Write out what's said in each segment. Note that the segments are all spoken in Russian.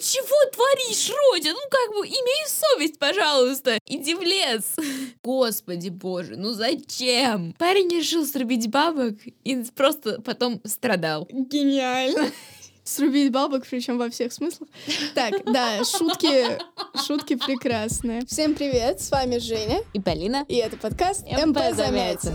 чего творишь, Родя? Ну как бы имей совесть, пожалуйста. Иди в лес. Господи боже, ну зачем? Парень решил срубить бабок и просто потом страдал. Гениально. Срубить бабок, причем во всех смыслах. Так, да, шутки, шутки прекрасные. Всем привет, с вами Женя. И Полина. И это подкаст МП Замятин.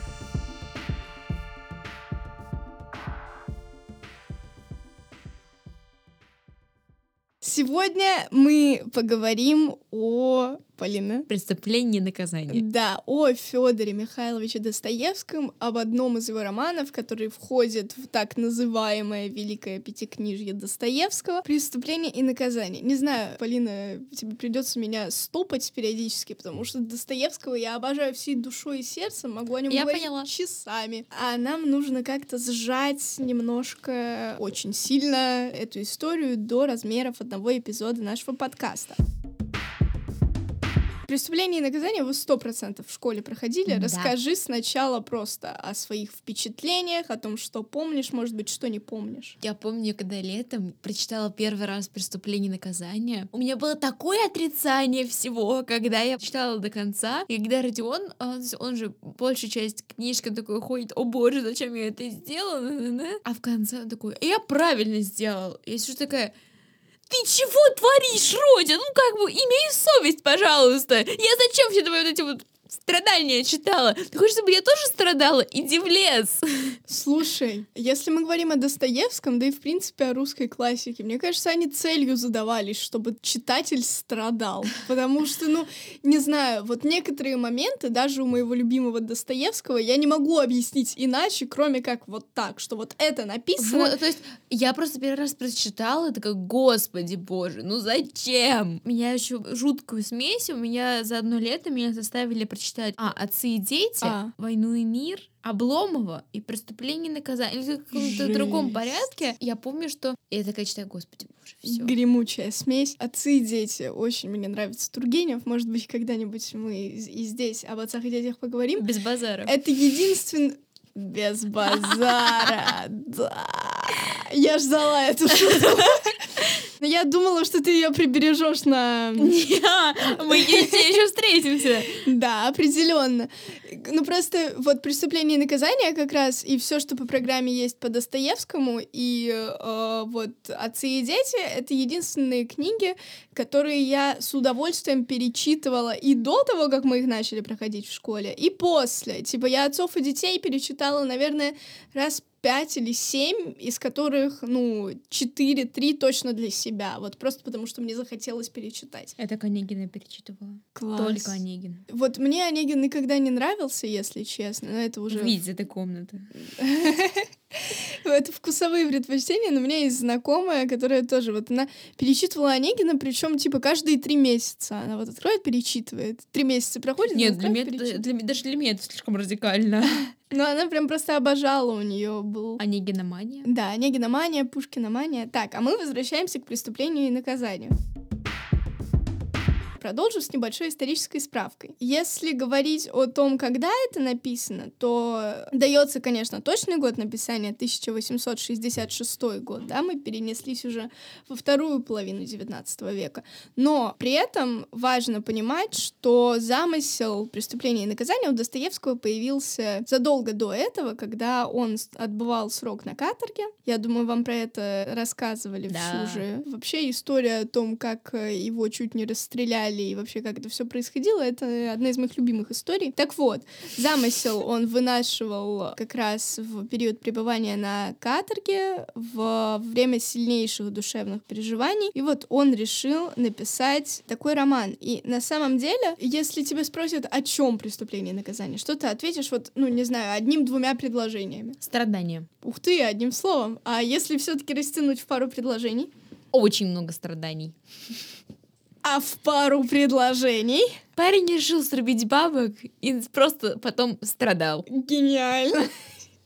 Сегодня мы поговорим о Полина. Преступление и наказание. Да, о Федоре Михайловиче Достоевском, об одном из его романов, который входит в так называемое Великое Пятикнижье Достоевского «Преступление и наказание». Не знаю, Полина, тебе придется меня стопать периодически, потому что Достоевского я обожаю всей душой и сердцем, могу о нем я говорить поняла. часами. А нам нужно как-то сжать немножко, очень сильно эту историю до размеров одного эпизода нашего подкаста. Преступление и наказание вы сто процентов в школе проходили. Да. Расскажи сначала просто о своих впечатлениях, о том, что помнишь, может быть, что не помнишь. Я помню, когда летом прочитала первый раз «Преступление и наказание», у меня было такое отрицание всего, когда я читала до конца, и когда Родион, он, он же большую часть книжки такой ходит, о боже, зачем я это сделала, На-на-на». а в конце он такой, я правильно сделал. Я сижу такая, ты чего творишь, Родя? Ну как бы, имей совесть, пожалуйста. Я зачем все твои вот эти вот страдания читала? Ты хочешь, чтобы я тоже страдала? Иди в лес. Слушай, если мы говорим о Достоевском, да и в принципе о русской классике, мне кажется, они целью задавались, чтобы читатель страдал. Потому что, ну, не знаю, вот некоторые моменты, даже у моего любимого Достоевского, я не могу объяснить иначе, кроме как вот так, что вот это написано. Вот, то есть я просто первый раз прочитала, и такая, господи боже, ну зачем? Меня еще жуткую смесь, у меня за одно лето меня заставили прочитать а, «Отцы и дети», А. «Войну и мир», Обломова и «Преступление и наказание». Или в каком-то другом порядке. Я помню, что... Я такая читаю, господи боже, все. Гремучая смесь. Отцы и дети. Очень мне нравится Тургенев. Может быть, когда-нибудь мы и здесь об отцах и детях поговорим. Без базара. Это единственный... Без базара, да. Я ждала эту шутку. Но я думала, что ты ее прибережешь на... Мы еще встретимся. Да, определенно. Ну просто вот преступление и наказание как раз и все, что по программе есть по Достоевскому и э, вот отцы и дети, это единственные книги, которые я с удовольствием перечитывала и до того, как мы их начали проходить в школе, и после. Типа я отцов и детей перечитала, наверное, раз пять или семь, из которых, ну, четыре, три точно для себя. Вот просто потому, что мне захотелось перечитать. Это Онегина перечитывала. Класс. Только Онегин. Вот мне Онегин никогда не нравился, если честно, но это уже... Выйди из этой комнаты. Это вкусовые предпочтения, но у меня есть знакомая, которая тоже вот она перечитывала Онегина, причем типа каждые три месяца. Она вот откроет, перечитывает. Три месяца проходит, Нет, для меня, это- для даже для меня это слишком радикально. Но она прям просто обожала, у нее был... Онегиномания. Да, Онегиномания, Пушкиномания. Так, а мы возвращаемся к преступлению и наказанию. Продолжу с небольшой исторической справкой. Если говорить о том, когда это написано, то дается, конечно, точный год написания 1866 год, да, мы перенеслись уже во вторую половину XIX века. Но при этом важно понимать, что замысел преступления и наказания у Достоевского появился задолго до этого, когда он отбывал срок на каторге. Я думаю, вам про это рассказывали Да. всю же. Вообще история о том, как его чуть не расстреляли убивали и вообще как это все происходило, это одна из моих любимых историй. Так вот, замысел он вынашивал как раз в период пребывания на каторге, в время сильнейших душевных переживаний. И вот он решил написать такой роман. И на самом деле, если тебя спросят, о чем преступление и наказание, что ты ответишь вот, ну, не знаю, одним-двумя предложениями. Страдания. Ух ты, одним словом. А если все-таки растянуть в пару предложений? Очень много страданий. А в пару предложений? Парень решил срубить бабок и просто потом страдал. Гениально.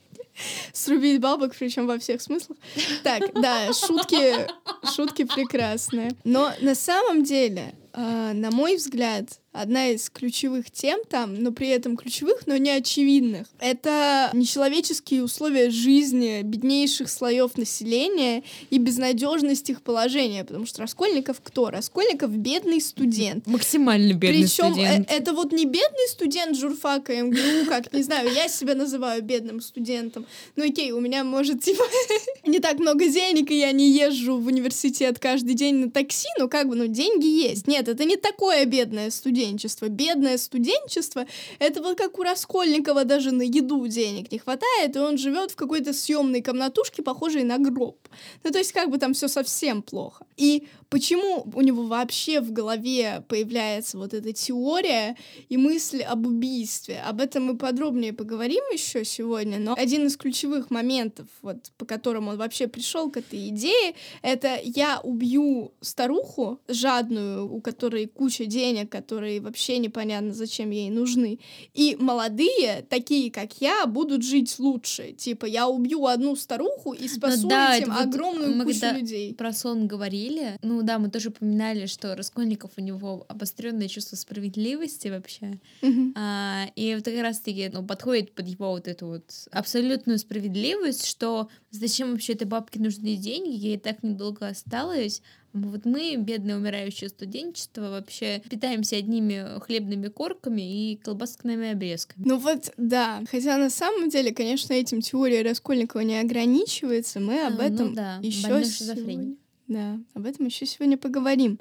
Срубить бабок, причем во всех смыслах. Так, да, шутки, шутки прекрасные. Но на самом деле, э, на мой взгляд, одна из ключевых тем там, но при этом ключевых, но не очевидных. Это нечеловеческие условия жизни беднейших слоев населения и безнадежность их положения, потому что Раскольников кто? Раскольников бедный студент. Максимально бедный Причем студент. это вот не бедный студент журфака МГУ, как, не знаю, я себя называю бедным студентом. Ну окей, у меня, может, типа, не так много денег, и я не езжу в университет каждый день на такси, но как бы, ну, деньги есть. Нет, это не такое бедное студент студенчество. Бедное студенчество — это вот как у Раскольникова даже на еду денег не хватает, и он живет в какой-то съемной комнатушке, похожей на гроб. Ну, то есть как бы там все совсем плохо. И почему у него вообще в голове появляется вот эта теория и мысль об убийстве? Об этом мы подробнее поговорим еще сегодня, но один из ключевых моментов, вот по которым он вообще пришел к этой идее, это я убью старуху жадную, у которой куча денег, которые вообще непонятно, зачем ей нужны. И молодые, такие как я, будут жить лучше. Типа, я убью одну старуху и спасу Ну да, этим вот огромную мы кучу когда людей. Про сон говорили. Ну да, мы тоже упоминали, что Раскольников у него обостренное чувство справедливости вообще. Мгм. А, и вот как раз-таки ну, подходит под его вот эту вот абсолютную справедливость, что зачем вообще этой бабке нужны деньги, ей так недолго осталось. Вот мы, бедное умирающее студенчество, вообще питаемся одними хлебными корками и колбаскными обрезками. Ну вот, да. Хотя на самом деле, конечно, этим теория Раскольникова не ограничивается. Мы об А, ну этом да, еще сегодня... Да, об этом еще сегодня поговорим.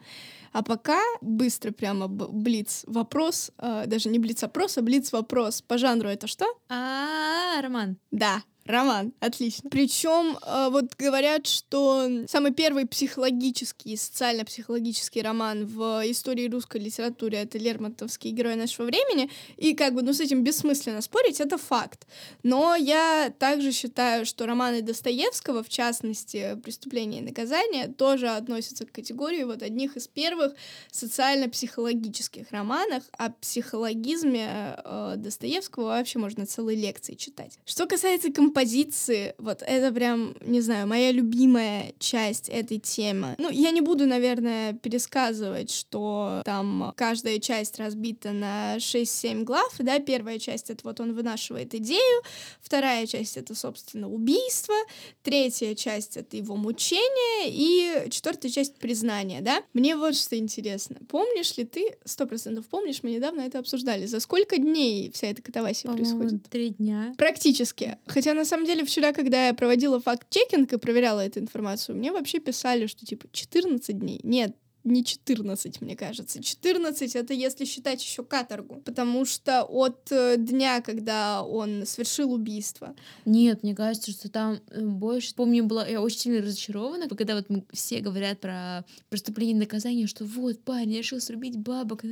А пока быстро прямо блиц вопрос, э, даже не блиц опрос, а блиц вопрос. По жанру это что? А, Роман, Да, роман, отлично. Причем вот говорят, что самый первый психологический, социально-психологический роман в истории русской литературы это Лермонтовский герой нашего времени, и как бы, ну, с этим бессмысленно спорить, это факт. Но я также считаю, что романы Достоевского, в частности, «Преступление и наказание», тоже относятся к категории вот одних из первых социально-психологических романов. О психологизме э, Достоевского вообще можно целые лекции читать. Что касается композиции, вот это прям, не знаю, моя любимая часть этой темы. Ну, я не буду, наверное, пересказывать, что там каждая часть разбита на 6-7 глав, да, первая часть — это вот он вынашивает идею, вторая часть — это, собственно, убийство, третья часть — это его мучение, и четвертая часть — признание, да. Мне вот что интересно. Помнишь ли ты, сто процентов помнишь, мы недавно это обсуждали, за сколько дней вся эта катавасия происходит? три дня. Практически. Хотя, на самом деле, вчера, когда я проводила факт-чекинг и проверяла эту информацию, мне вообще писали, что, типа, 14 дней. Нет, не 14, мне кажется. 14 — это если считать еще каторгу. Потому что от э, дня, когда он совершил убийство, Нет, мне кажется, что там э, больше. Помню, была я очень сильно разочарована, когда вот все говорят про преступление и наказание, что вот парень решил срубить бабок,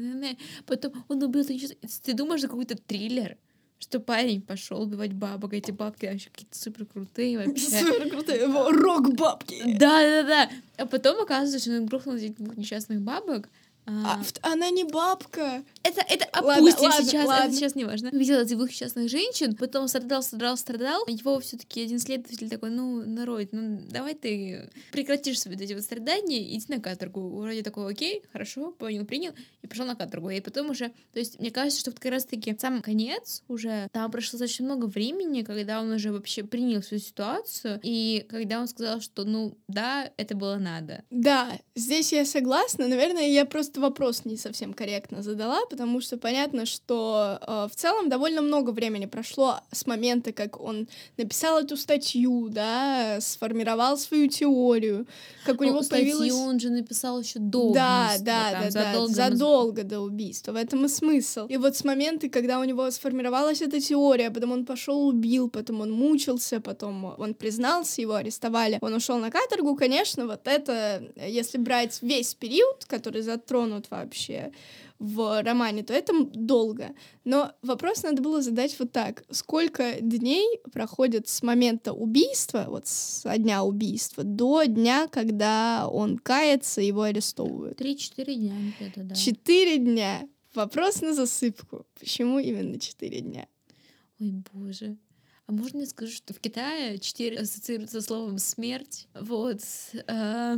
потом он убил ты думаешь, это какой-то триллер? Что парень пошел убивать бабок, а эти бабки вообще какие-то супер крутые вообще. супер крутые, рок-бабки. Да, да, да. А потом оказывается, что он грохнул этих двух несчастных бабок. А, А, она не бабка. Это, это опустим ладно, сейчас, ладно. это сейчас не важно. Видела этих двух несчастных женщин, потом страдал, страдал, страдал. Его все-таки один следователь такой, ну, народ, ну, давай ты прекратишь вот эти вот страдания, иди на каторгу. Вроде такой, окей, хорошо, понял, принял, и пошел на каторгу. И потом уже, то есть, мне кажется, что вот как раз-таки сам конец уже, там прошло достаточно много времени, когда он уже вообще принял всю ситуацию, и когда он сказал, что, ну, да, это было надо. Да, здесь я согласна. Наверное, я просто вопрос не совсем корректно задала, потому что понятно, что э, в целом довольно много времени прошло с момента, как он написал эту статью, да, сформировал свою теорию, как у Ну, него статью появилась... он же написал еще до Да, убийства, да, там, да, да, задолго задолго, мы- до убийства. В этом и смысл. И вот с момента, когда у него сформировалась эта теория, потом он пошел убил, потом он мучился, потом он признался, его арестовали, он ушел на каторгу, конечно, вот это, если брать весь период, который затронут вообще в романе, то это долго. Но вопрос надо было задать вот так. Сколько дней проходит с момента убийства, вот с дня убийства, до дня, когда он кается, его арестовывают? Три-четыре дня где-то, да. Четыре дня. Вопрос на засыпку. Почему именно четыре дня? Ой, боже. Можно я скажу, что в Китае 4 ассоциируется со словом смерть? Вот. э,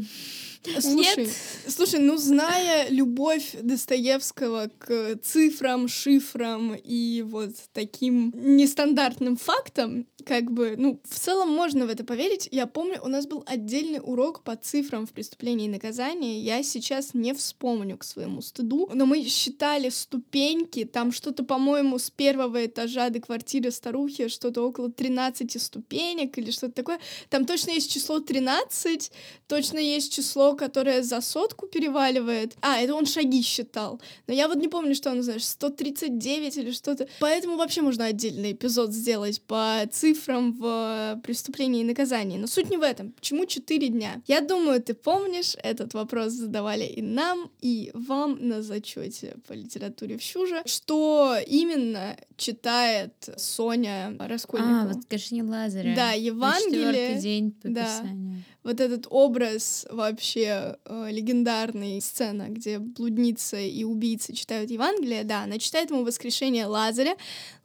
Слушай, Нет. слушай, ну зная любовь Достоевского к цифрам, шифрам и вот таким нестандартным фактам, как бы, ну, в целом можно в это поверить. Я помню, у нас был отдельный урок по цифрам в преступлении и наказании. Я сейчас не вспомню к своему стыду, но мы считали ступеньки, там что-то, по-моему, с первого этажа до квартиры старухи, что-то около 13 ступенек или что-то такое. Там точно есть число 13, точно есть число, которое за сотку переваливает. А, это он шаги считал. Но я вот не помню, что он, знаешь, 139 или что-то. Поэтому вообще можно отдельный эпизод сделать по цифрам в преступлении и наказании. Но суть не в этом. Почему 4 дня? Я думаю, ты помнишь, этот вопрос задавали и нам, и вам на зачете по литературе в Щуже. Что именно читает Соня Раскольникова? А, воскрешение Лазаря. Да, Евангелие. четвертый день по да. Писанию. вот этот образ вообще э, легендарный сцена, где блудница и убийца читают Евангелие, да, она читает ему воскрешение Лазаря.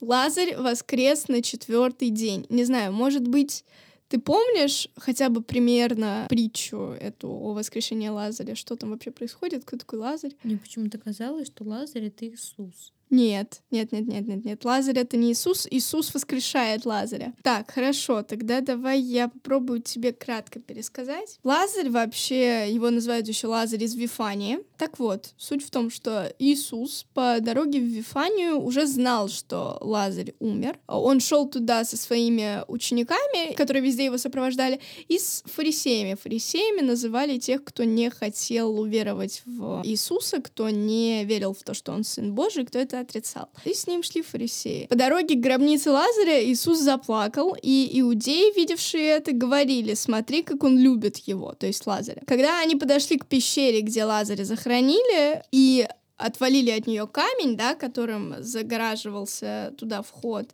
Лазарь воскрес на четвертый день. Не знаю, может быть, ты помнишь хотя бы примерно притчу эту о воскрешении Лазаря? Что там вообще происходит? Кто такой Лазарь? Мне почему-то казалось, что Лазарь — это Иисус. Нет, нет, нет, нет, нет, нет. Лазарь это не Иисус. Иисус воскрешает Лазаря. Так, хорошо, тогда давай я попробую тебе кратко пересказать. Лазарь вообще, его называют еще Лазарь из Вифании. Так вот, суть в том, что Иисус по дороге в Вифанию уже знал, что Лазарь умер. Он шел туда со своими учениками, которые везде его сопровождали, и с фарисеями. Фарисеями называли тех, кто не хотел уверовать в Иисуса, кто не верил в то, что он сын Божий, кто это отрицал. И с ним шли фарисеи. По дороге к гробнице Лазаря Иисус заплакал, и иудеи, видевшие это, говорили, смотри, как он любит его, то есть Лазаря. Когда они подошли к пещере, где Лазаря захоронили, и отвалили от нее камень, да, которым загораживался туда вход,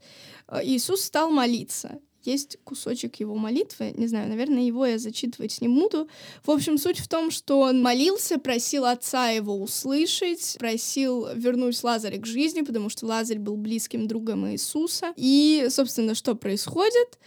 э, Иисус стал молиться. Есть кусочек его молитвы, не знаю, наверное, его я зачитывать не буду. В общем, суть в том, что он молился, просил отца его услышать, просил вернуть Лазаря к жизни, потому что Лазарь был близким другом Иисуса. И, собственно, что происходит?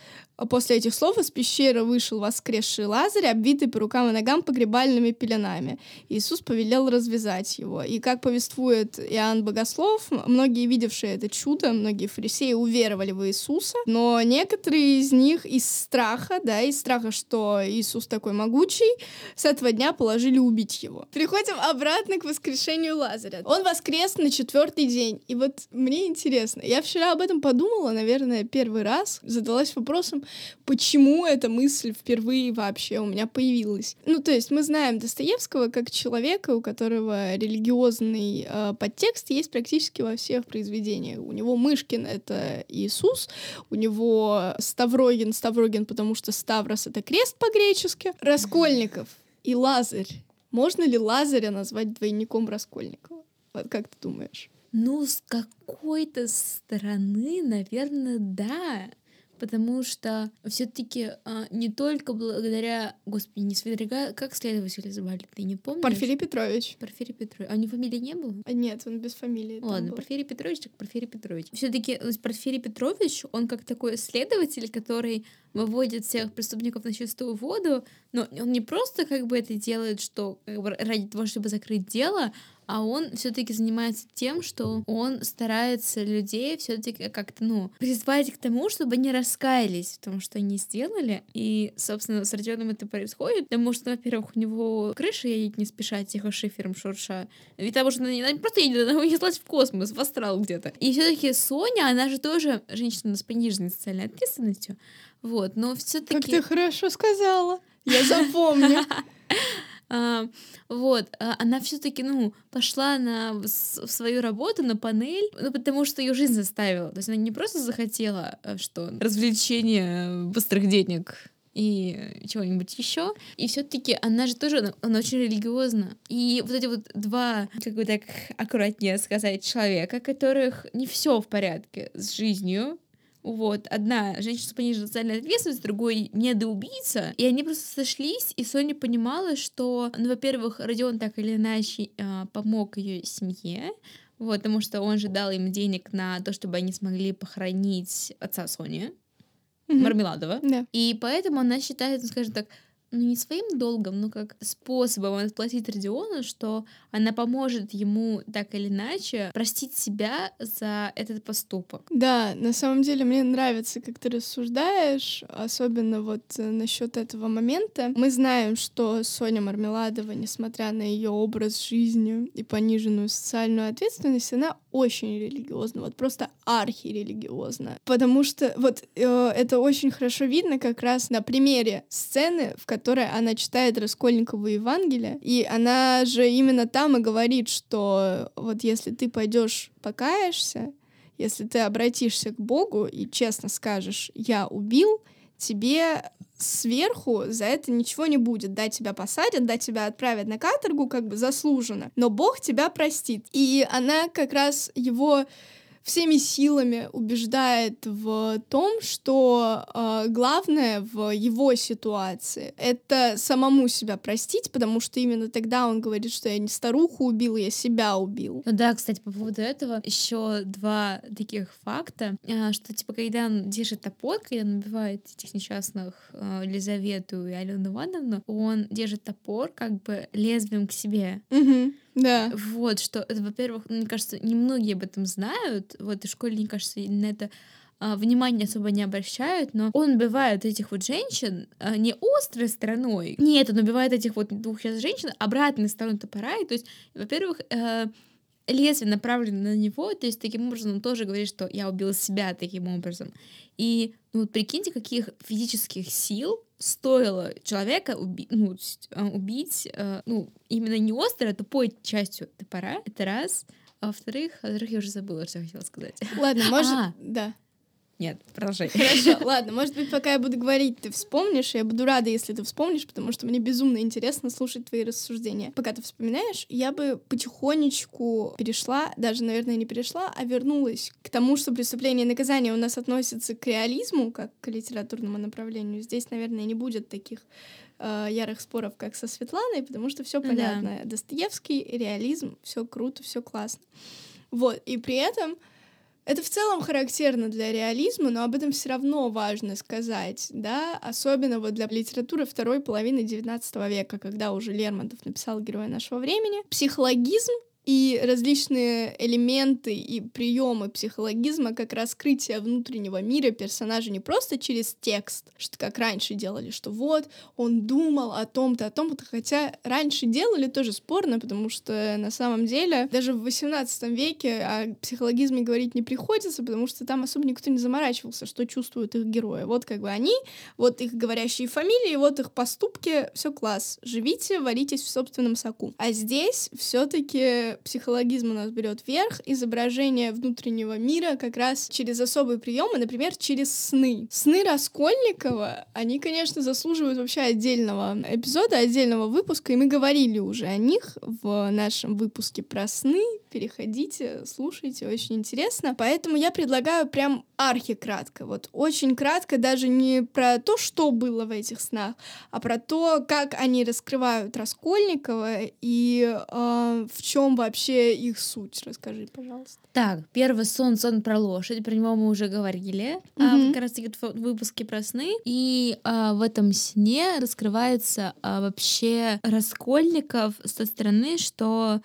После этих слов из пещеры вышел воскресший Лазарь, обвитый по рукам и ногам погребальными пеленами. Иисус повелел развязать его. И как повествует Иоанн Богослов, многие, видевшие это чудо, многие фарисеи уверовали в Иисуса, но некоторые из них из страха, да, из страха, что Иисус такой могучий, с этого дня положили убить его. Переходим обратно к воскрешению Лазаря. Он воскрес на четвертый день. И вот мне интересно, я вчера об этом подумала, наверное, первый раз, задалась вопросом, почему эта мысль впервые вообще у меня появилась. Ну, то есть мы знаем Достоевского как человека, у которого религиозный э, подтекст есть практически во всех произведениях. У него Мышкин — это Иисус, у него Ставрогин — Ставрогин, потому что Ставрос — это крест по-гречески, Раскольников и Лазарь. Можно ли Лазаря назвать двойником Раскольникова? Вот как ты думаешь? Ну, с какой-то стороны, наверное, да. Потому что все-таки не только благодаря, господи, не Свидригаю, как следователя звали, ты не помнишь? Порфирий Петрович. Порфирий Петрович. А у него фамилии не было? А нет, он без фамилии. Ладно. Порфирий Петрович, так Порфирий Петрович. Все-таки Порфирий Петрович, он как такой следователь, который выводит всех преступников на чистую воду, но он не просто как бы это делает, что как бы ради того, чтобы закрыть дело, а он все-таки занимается тем, что он старается людей все-таки как-то, ну, призвать к тому, чтобы они раскаялись в том, что они сделали. И, собственно, с Родионом это происходит, потому что, во-первых, у него крыша едет не спеша, тихо шифером шурша. Ведь того, что она не просто едет, она унеслась в космос, в астрал где-то. И все-таки Соня, она же тоже женщина с пониженной социальной ответственностью. Вот, но все-таки... Как ты хорошо сказала. Я запомню. А, вот, а она все-таки, ну, пошла на в свою работу, на панель, ну, потому что ее жизнь заставила. То есть она не просто захотела, а что развлечение быстрых денег и чего-нибудь еще. И все-таки она же тоже, она, она очень религиозна. И вот эти вот два, как бы так аккуратнее сказать, человека, которых не все в порядке с жизнью, вот, одна женщина с пониженной социальной ответственностью, другой недоубийца. И они просто сошлись, и Соня понимала, что, ну, во-первых, Родион так или иначе э, помог ее семье, вот, потому что он же дал им денег на то, чтобы они смогли похоронить отца Сони, mm-hmm. Мармеладова. Да. И поэтому она считает, ну, скажем так, ну, не своим долгом, но как способом отплатить Родиону, что она поможет ему так или иначе простить себя за этот поступок. Да, на самом деле мне нравится, как ты рассуждаешь, особенно вот э, насчет этого момента. Мы знаем, что Соня Мармеладова, несмотря на ее образ жизни и пониженную социальную ответственность, она очень религиозна, вот просто архирелигиозна. Потому что вот э, это очень хорошо видно как раз на примере сцены, в которой она читает Раскольникову Евангелие, и она же именно там и говорит, что вот если ты пойдешь покаешься, если ты обратишься к Богу и честно скажешь «я убил», тебе сверху за это ничего не будет. Да, тебя посадят, да, тебя отправят на каторгу, как бы заслуженно. Но Бог тебя простит. И она как раз его всеми силами убеждает в том, что э, главное в его ситуации это самому себя простить, потому что именно тогда он говорит, что я не старуху убил, я себя убил. Ну да, кстати, по поводу этого еще два таких факта, э, что типа когда он держит топор, когда он убивает этих несчастных э, Елизавету и Алену Ивановну, он держит топор как бы лезвием к себе. Угу. Да. Вот, что, это, во-первых, мне кажется, немногие об этом знают. Вот, и в школе, мне кажется, на это а, внимание особо не обращают, но он убивает этих вот женщин а, не острой стороной. Нет, он убивает этих вот двух женщин обратной стороной топора. И, то есть, во-первых, э, лезвие направлено на него, то есть таким образом он тоже говорит, что я убил себя таким образом. И ну вот прикиньте, каких физических сил стоило человека уби ну, а, убить, э, ну, именно не острой, а тупой частью топора. Это раз. А во-вторых, а во-вторых, я уже забыла, что я хотела сказать. Ладно, может... А, да. Нет, продолжай. Хорошо, ладно, может быть, пока я буду говорить, ты вспомнишь, я буду рада, если ты вспомнишь, потому что мне безумно интересно слушать твои рассуждения. Пока ты вспоминаешь, я бы потихонечку перешла, даже, наверное, не перешла, а вернулась к тому, что преступление и наказание у нас относятся к реализму, как к литературному направлению. Здесь, наверное, не будет таких э, ярых споров, как со Светланой, потому что все понятно. Да. Достоевский, реализм, все круто, все классно. Вот, и при этом это в целом характерно для реализма, но об этом все равно важно сказать, да, особенно вот для литературы второй половины XIX века, когда уже Лермонтов написал «Героя нашего времени». Психологизм и различные элементы и приемы психологизма как раскрытие внутреннего мира персонажа не просто через текст, что как раньше делали, что вот он думал о том-то, о том-то, хотя раньше делали тоже спорно, потому что на самом деле даже в 18 веке о психологизме говорить не приходится, потому что там особо никто не заморачивался, что чувствуют их герои. Вот как бы они, вот их говорящие фамилии, вот их поступки, все класс. Живите, варитесь в собственном соку. А здесь все-таки психологизм у нас берет верх, изображение внутреннего мира как раз через особые приемы, например, через сны. Сны Раскольникова, они, конечно, заслуживают вообще отдельного эпизода, отдельного выпуска, и мы говорили уже о них в нашем выпуске про сны. Переходите, слушайте, очень интересно. Поэтому я предлагаю прям архикратко, вот очень кратко, даже не про то, что было в этих снах, а про то, как они раскрывают Раскольникова и э, в чем вообще их суть. Расскажи, пожалуйста. Так, первый сон, сон про лошадь, про него мы уже говорили, mm-hmm. а, как раз таки в выпуске про сны. И а, в этом сне раскрывается а, вообще Раскольников со стороны, что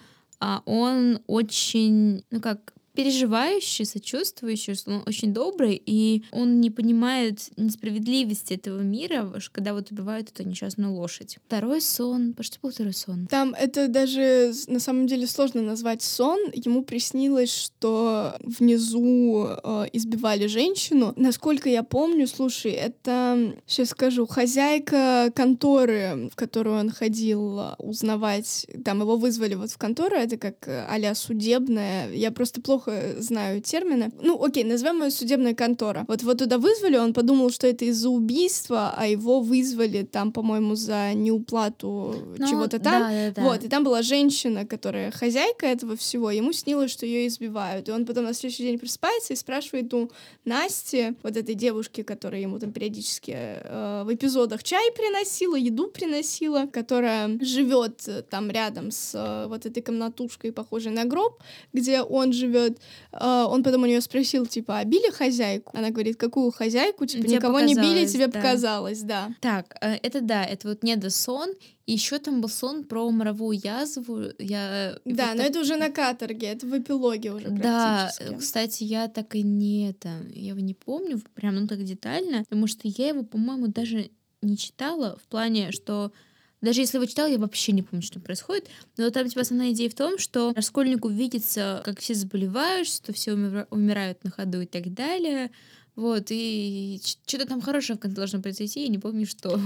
а он очень, ну как, переживающий, сочувствующий, что он очень добрый, и он не понимает несправедливости этого мира, когда вот убивают эту несчастную лошадь. Второй сон. Был второй сон? Там это даже на самом деле сложно назвать сон. Ему приснилось, что внизу э, избивали женщину. Насколько я помню, слушай, это, сейчас скажу, хозяйка конторы, в которую он ходил узнавать, там его вызвали вот в контору, это как а судебная. Я просто плохо плохо знаю термины. Ну, окей, назовем ее судебная контора. Вот его туда вызвали, он подумал, что это из-за убийства, а его вызвали там, по-моему, за неуплату ну, чего-то там. Да, да, да. Вот, и там была женщина, которая хозяйка этого всего, ему снилось, что ее избивают. И он потом на следующий день просыпается и спрашивает у Насти, вот этой девушки, которая ему там периодически э, в эпизодах чай приносила, еду приносила, которая живет там рядом с э, вот этой комнатушкой, похожей на гроб, где он живет вот э, он потом у нее спросил, типа, а били хозяйку? Она говорит, какую хозяйку? Типа, тебе никого не били, тебе да. показалось, да. Так, э, это да, это вот недосон. Еще там был сон про моровую язву. Я да, вот но так... это уже на каторге, это в эпилоге уже Да, кстати, я так и не это, я его не помню прям ну так детально, потому что я его, по-моему, даже не читала в плане, что даже если его читал, я вообще не помню, что происходит. Но там типа основная идея в том, что Раскольнику видится, как все заболевают, что все умирают на ходу и так далее. Вот, и что-то там хорошее в конце должно произойти, я не помню, что.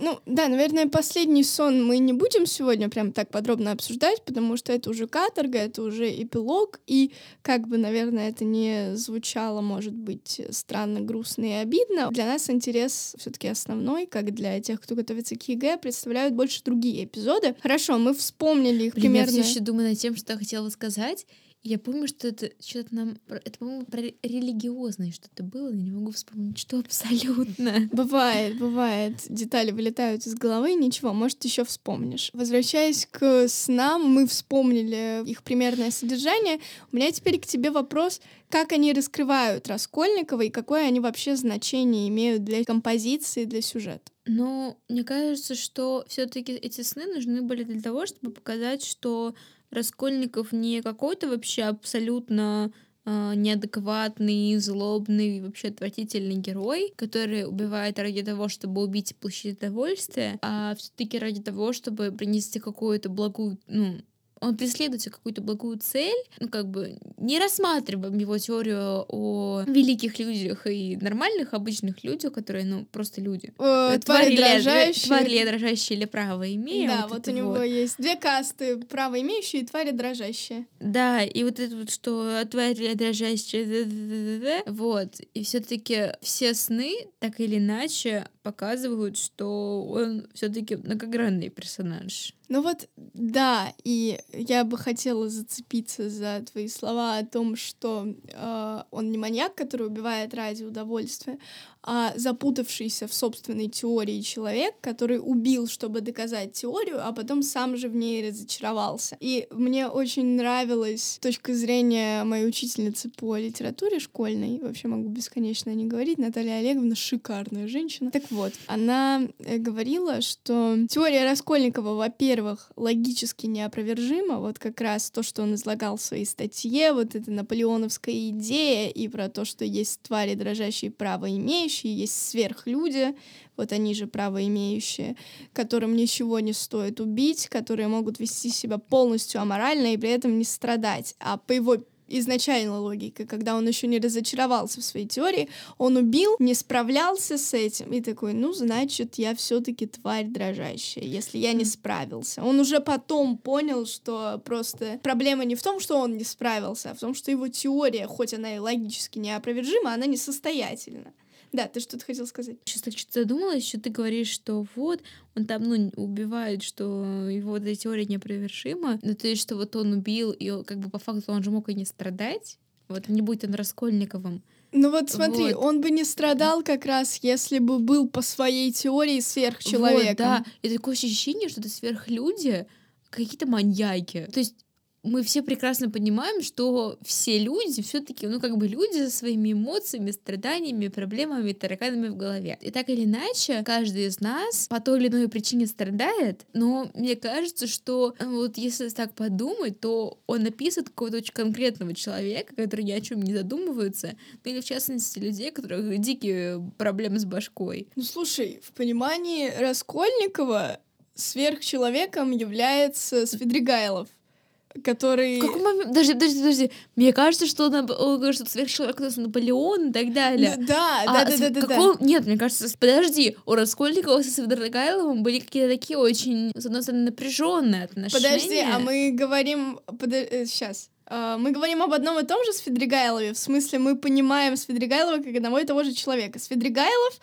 Ну, да, наверное, последний сон мы не будем сегодня прям так подробно обсуждать, потому что это уже каторга, это уже эпилог, и как бы, наверное, это не звучало, может быть, странно, грустно и обидно, для нас интерес все таки основной, как для тех, кто готовится к ЕГЭ, представляют больше другие эпизоды. Хорошо, мы вспомнили их Блин, примерно... я все еще думаю над тем, что я хотела сказать, я помню, что это что-то нам... Это, по-моему, про религиозное что-то было, но не могу вспомнить, что абсолютно. Бывает, бывает. Детали вылетают из головы, ничего, может, еще вспомнишь. Возвращаясь к снам, мы вспомнили их примерное содержание. У меня теперь к тебе вопрос, как они раскрывают Раскольникова и какое они вообще значение имеют для композиции, для сюжета? Ну, мне кажется, что все-таки эти сны нужны были для того, чтобы показать, что Раскольников не какой-то вообще абсолютно э, неадекватный, злобный, вообще отвратительный герой, который убивает ради того, чтобы убить и получить удовольствие, а все-таки ради того, чтобы принести какую-то благую, ну, он преследует какую-то благую цель, ну, как бы не рассматриваем его теорию о великих людях и нормальных обычных людях, которые, ну, просто люди. Э, твари, дрожащие. Твари дрожащие или право имеют. Да, вот, вот у него вот. есть две касты, право имеющие и твари дрожащие. Да, и вот это вот, что твари дрожащие, вот. И все таки все сны, так или иначе, показывают, что он все таки многогранный персонаж. Ну вот, да, и я бы хотела зацепиться за твои слова о том, что э, он не маньяк, который убивает ради удовольствия, а запутавшийся в собственной теории человек, который убил, чтобы доказать теорию, а потом сам же в ней разочаровался. И мне очень нравилась точка зрения моей учительницы по литературе школьной. Вообще могу бесконечно не говорить. Наталья Олеговна шикарная женщина. Так вот, она э, говорила, что теория Раскольникова, во-первых, логически неопровержима. Вот как раз то, что он излагал в своей статье, вот эта наполеоновская идея и про то, что есть твари, дрожащие право имеющие, имеющие, есть сверхлюди, вот они же правоимеющие, которым ничего не стоит убить, которые могут вести себя полностью аморально и при этом не страдать. А по его изначальной логике, когда он еще не разочаровался в своей теории, он убил, не справлялся с этим и такой, ну, значит, я все-таки тварь дрожащая, если я не справился. Он уже потом понял, что просто проблема не в том, что он не справился, а в том, что его теория, хоть она и логически неопровержима, она несостоятельна. Да, ты что-то хотел сказать. Сейчас так что-то задумалась, что ты говоришь, что вот, он там, ну, убивает, что его вот эта теория неопровержима, но то есть, что вот он убил, и как бы по факту он же мог и не страдать, вот не будь он Раскольниковым. Ну вот смотри, вот. он бы не страдал как раз, если бы был по своей теории сверхчеловеком. Вот, да, и такое ощущение, что это сверхлюди, какие-то маньяки. То есть мы все прекрасно понимаем, что все люди все-таки, ну, как бы люди со своими эмоциями, страданиями, проблемами, тараканами в голове. И так или иначе, каждый из нас по той или иной причине страдает, но мне кажется, что э, вот если так подумать, то он описывает какого-то очень конкретного человека, который ни о чем не задумывается, ну или в частности людей, у которых дикие проблемы с башкой. Ну слушай, в понимании Раскольникова сверхчеловеком является Свидригайлов который... В каком момент? Подожди, подожди, подожди. Мне кажется, что он, он что сверхчеловек это Наполеон и так далее. Да, а да, да, да, каком... да. Нет, мне кажется, подожди, у Раскольникова со Свидригайловым были какие-то такие очень, с одной стороны, напряженные отношения. Подожди, а мы говорим... Под... Сейчас. Э, а, мы говорим об одном и том же Свидригайлове, в смысле мы понимаем Свидригайлова как одного и того же человека. Свидригайлов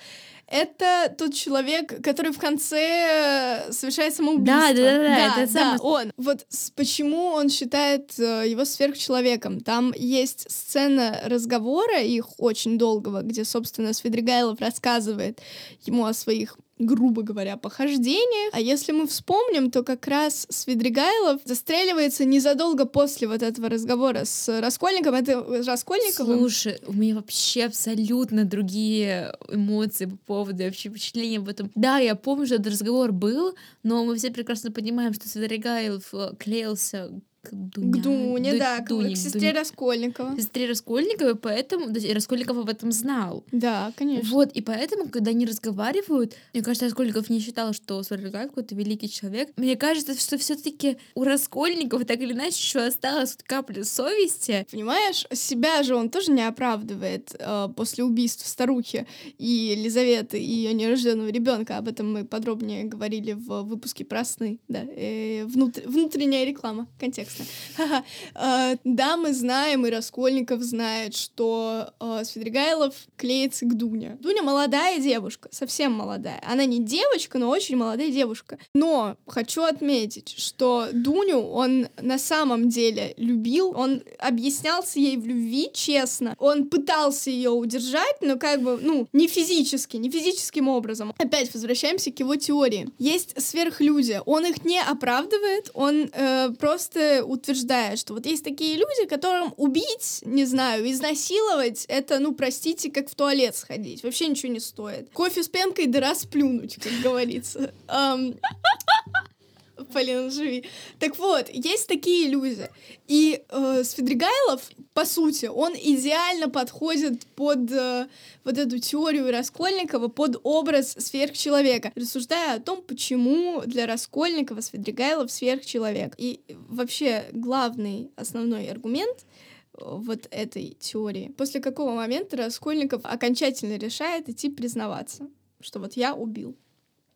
это тот человек, который в конце э, совершает самоубийство. Да, да, да, да, это да, самый... он. Вот почему он считает э, его сверхчеловеком. Там есть сцена разговора их очень долгого, где, собственно, Свидригайлов рассказывает ему о своих грубо говоря, похождениях. А если мы вспомним, то как раз Свидригайлов застреливается незадолго после вот этого разговора с Раскольником. Это Раскольниковым. Слушай, у меня вообще абсолютно другие эмоции по поводу вообще впечатления об этом. Да, я помню, что этот разговор был, но мы все прекрасно понимаем, что Свидригайлов э, клеился к. К Дуне, Ду, да, Дуне, к сестре Дуне. Раскольникова. К сестре Раскольниковой, поэтому... Да, Раскольников об этом знал. Да, конечно. Вот, и поэтому, когда они разговаривают, мне кажется, Раскольников не считал, что Сваргай какой-то великий человек. Мне кажется, что все таки у Раскольникова так или иначе еще осталась капля совести. Понимаешь, себя же он тоже не оправдывает э, после убийств старухи и Елизаветы, и ее нерожденного ребенка. Об этом мы подробнее говорили в выпуске про сны. Да, э, внутр... внутренняя реклама, контекст А, да, мы знаем, и Раскольников знает, что а, Свидригайлов клеится к Дуне. Дуня молодая девушка, совсем молодая. Она не девочка, но очень молодая девушка. Но хочу отметить, что Дуню он на самом деле любил, он объяснялся ей в любви, честно. Он пытался ее удержать, но как бы, ну, не физически, не физическим образом. Опять возвращаемся к его теории. Есть сверхлюди, он их не оправдывает, он э, просто утверждает, что вот есть такие люди, которым убить, не знаю, изнасиловать, это, ну, простите, как в туалет сходить. Вообще ничего не стоит. Кофе с пенкой да раз плюнуть, как говорится. Полина, живи. Так вот, есть такие люди. И э, Свидригайлов, по сути, он идеально подходит под э, вот эту теорию Раскольникова, под образ сверхчеловека, рассуждая о том, почему для Раскольникова Свидригайлов сверхчеловек. И вообще главный, основной аргумент э, вот этой теории. После какого момента Раскольников окончательно решает идти признаваться, что вот я убил.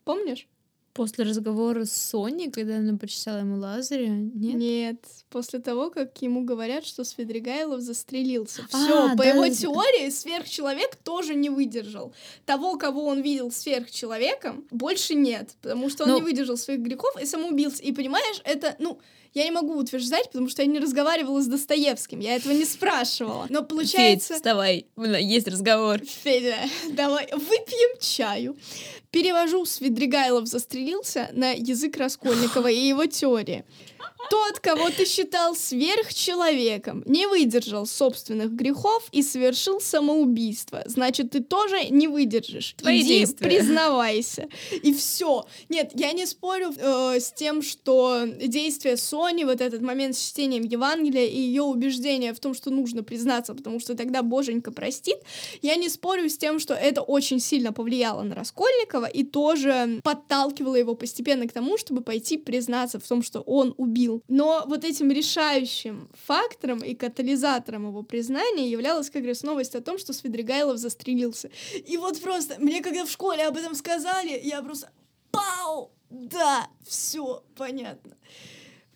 Помнишь? После разговора с Соней, когда она прочитала ему Лазаря, нет? Нет, после того, как ему говорят, что Свидригайлов застрелился. Все, а, по да, его да. теории, сверхчеловек тоже не выдержал. Того, кого он видел сверхчеловеком, больше нет, потому что он Но... не выдержал своих грехов и самоубился. И понимаешь, это, ну, я не могу утверждать, потому что я не разговаривала с Достоевским, я этого не спрашивала. Но получается... Федь, вставай, есть разговор. Федя, давай выпьем чаю. Перевожу Свидригайлов застрелился на язык Раскольникова и его теории. Тот, кого ты считал сверхчеловеком, не выдержал собственных грехов и совершил самоубийство. Значит, ты тоже не выдержишь. Твои Иди, действия. признавайся. И все. Нет, я не спорю э, с тем, что действие Сони, вот этот момент с чтением Евангелия и ее убеждение в том, что нужно признаться, потому что тогда Боженька простит, я не спорю с тем, что это очень сильно повлияло на Раскольникова и тоже подталкивало его постепенно к тому, чтобы пойти признаться в том, что он убил. Но вот этим решающим фактором и катализатором его признания являлась как раз новость о том, что Свидригайлов застрелился. И вот просто, мне когда в школе об этом сказали, я просто Пау! Да, все понятно.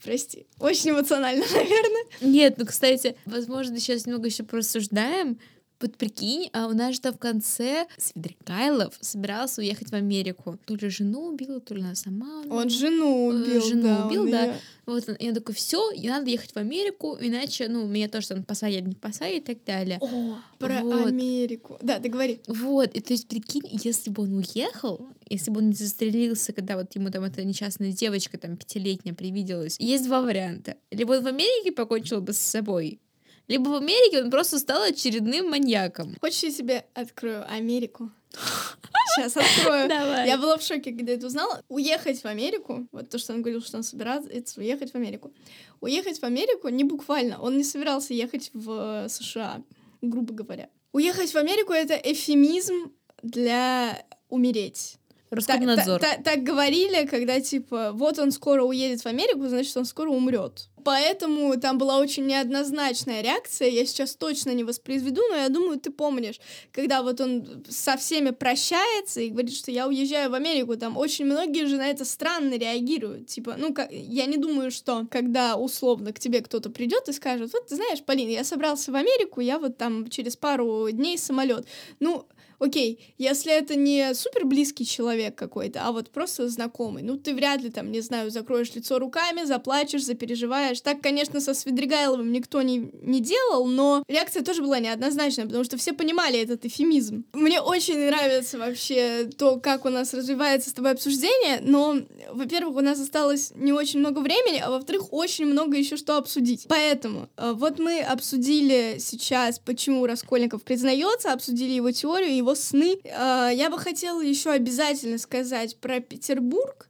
Прости, очень эмоционально, наверное. Нет, ну, кстати, возможно, сейчас немного еще просуждаем, Вот прикинь, а у нас же там в конце Свидригайлов собирался уехать в Америку. То ли жену убил, то ли она сама. Он жену э, убил, жену да, убил, да. её- Вот, он такой, все, и надо ехать в Америку, иначе, ну, меня тоже там посадят, не посадят и так далее. О, про Вот. Америку. Да, ты говори. Вот, и то есть, прикинь, если бы он уехал, если бы он не застрелился, когда вот ему там эта несчастная девочка, там, пятилетняя привиделась, есть два варианта. Либо он в Америке покончил бы с собой, либо в Америке он просто стал очередным маньяком. Хочешь, я тебе открою Америку? Сейчас открою. Давай. Я была в шоке, когда это узнала. Уехать в Америку, вот то, что он говорил, что он собирается уехать в Америку. Уехать в Америку не буквально, он не собирался ехать в э, США, грубо говоря. Уехать в Америку — это эфемизм для умереть. Так, Роскомнадзор. та- та- так говорили, когда типа вот он скоро уедет в Америку, значит он скоро умрет. Поэтому там была очень неоднозначная реакция. Я сейчас точно не воспроизведу, но я думаю, ты помнишь, когда вот он со всеми прощается и говорит, что я уезжаю в Америку, там очень многие же на это странно реагируют. Типа, ну, как, я не думаю, что когда условно к тебе кто-то придет и скажет, вот ты знаешь, Полин, я собрался в Америку, я вот там через пару дней самолет. Ну, Окей, если это не супер близкий человек какой-то, а вот просто знакомый, ну ты вряд ли там, не знаю, закроешь лицо руками, заплачешь, запереживаешь. Так, конечно, со Свидригайловым никто не, не делал, но реакция тоже была неоднозначная, потому что все понимали этот эфемизм. Мне очень нравится вообще то, как у нас развивается с тобой обсуждение, но, во-первых, у нас осталось не очень много времени, а во-вторых, очень много еще что обсудить. Поэтому э, вот мы обсудили сейчас, почему Раскольников признается, обсудили его теорию, его сны. Э, Я бы хотела еще обязательно сказать про Петербург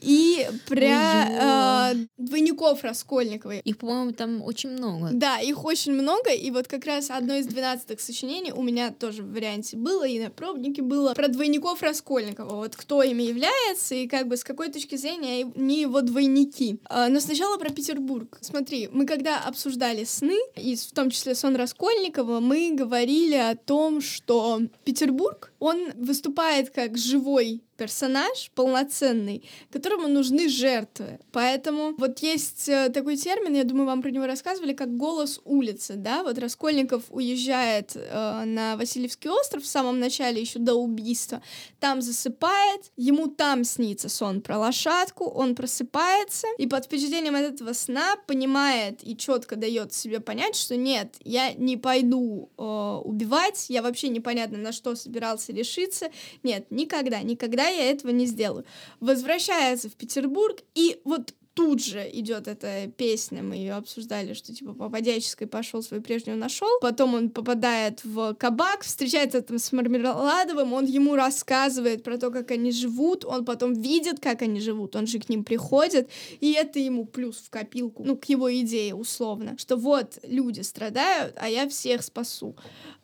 и про э, двойников Раскольниковой. Их, по-моему, там очень много. Да, их очень много, и вот как раз одно из 12 сочинений у меня тоже в варианте было, и на пробнике было про двойников Раскольникова, вот кто ими является, и как бы с какой точки зрения они его двойники. А, Но сначала про Петербург. Смотри, мы когда обсуждали сны, и в том числе сон Раскольникова, мы говорили о том, что Петербург, он выступает как живой персонаж полноценный, которому нужны жертвы. Поэтому вот есть э, такой термин, я думаю, вам про него рассказывали, как голос улицы, да, вот Раскольников уезжает э, на Васильевский остров в самом начале, еще до убийства, там засыпает, ему там снится сон про лошадку, он просыпается, и под впечатлением от этого сна понимает и четко дает себе понять, что нет, я не пойду э, убивать, я вообще непонятно на что собирался решиться, нет, никогда, никогда я этого не сделаю. Возвращается в Петербург, и вот тут же идет эта песня, мы ее обсуждали, что типа по Подяческой пошел свою прежнюю нашел, потом он попадает в кабак, встречается там с Мармеладовым, он ему рассказывает про то, как они живут, он потом видит, как они живут, он же к ним приходит, и это ему плюс в копилку, ну, к его идее условно, что вот люди страдают, а я всех спасу.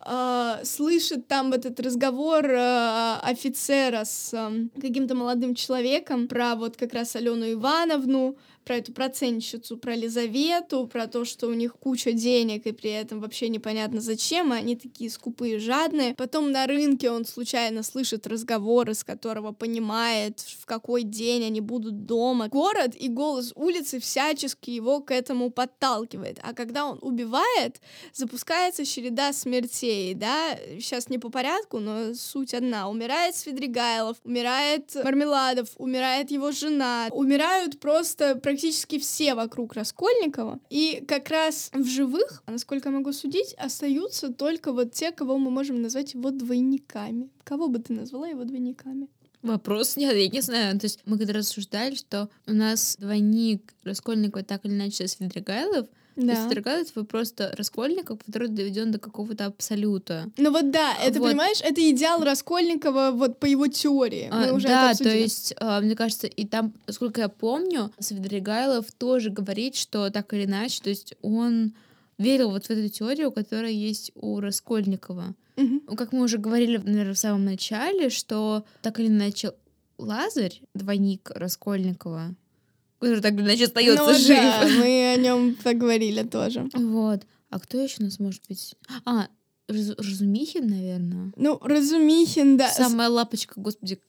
А, слышит там этот разговор а, офицера с ам, каким-то молодым человеком про вот как раз Алену Ивановну, про эту процентщицу, про Лизавету, про то, что у них куча денег, и при этом вообще непонятно зачем, они такие скупые, жадные. Потом на рынке он случайно слышит разговор, из которого понимает, в какой день они будут дома. Город и голос улицы всячески его к этому подталкивает. А когда он убивает, запускается череда смертей, да, сейчас не по порядку, но суть одна. Умирает Свидригайлов, умирает Мармеладов, умирает его жена, умирают просто практически все вокруг Раскольникова. И как раз в живых, насколько я могу судить, остаются только вот те, кого мы можем назвать его двойниками. Кого бы ты назвала его двойниками? Вопрос нет, я не знаю. То есть мы когда рассуждали, что у нас двойник Раскольникова так или иначе Свидригайлов, то есть Свидригайлов вы просто Раскольников, который доведен до какого-то абсолюта. Ну вот да, это, Вот. понимаешь, это идеал Раскольникова вот по его теории. Мы А, уже да, это то есть, а, мне кажется, и там, сколько я помню, Свидригайлов тоже говорит, что так или иначе, то есть он верил вот в эту теорию, которая есть у Раскольникова. Ну, Как мы уже говорили, наверное, в самом начале, что так или иначе Лазарь, двойник Раскольникова, который так или иначе остается ну, жив. да, мы о нем поговорили тоже. Вот. А кто еще у нас может быть? А, Раз- Разумихин, наверное. Ну, Разумихин, да. Самая лапочка, господи.